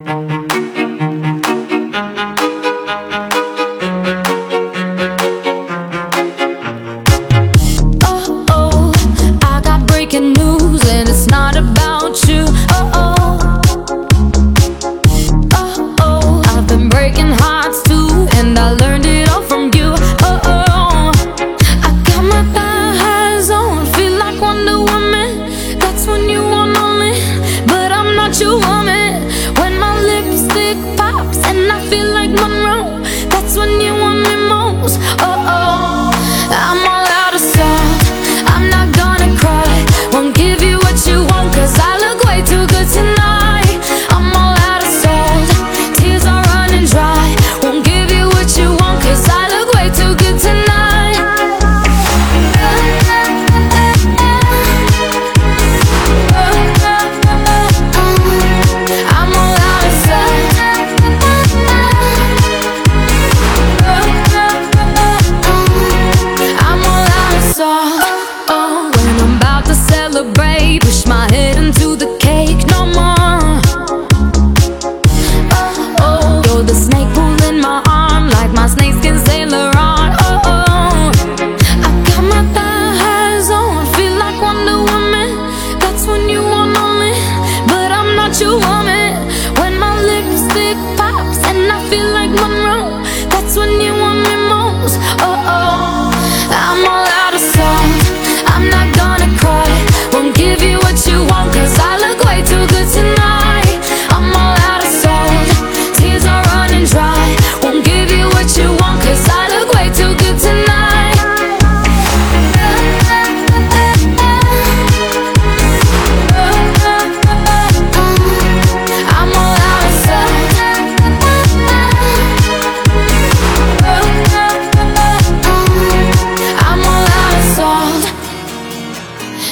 Oh, oh, I got breaking news and it's not about you. Oh, oh, oh, oh, I've been breaking hearts too, and I learned it all from you. Oh, oh, oh I got my thigh highs on, feel like Wonder Woman. That's when you want me, but I'm not your.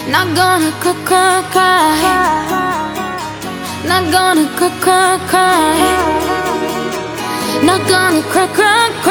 Not gonna cook or cry Not gonna cook or cry Not gonna cry, cry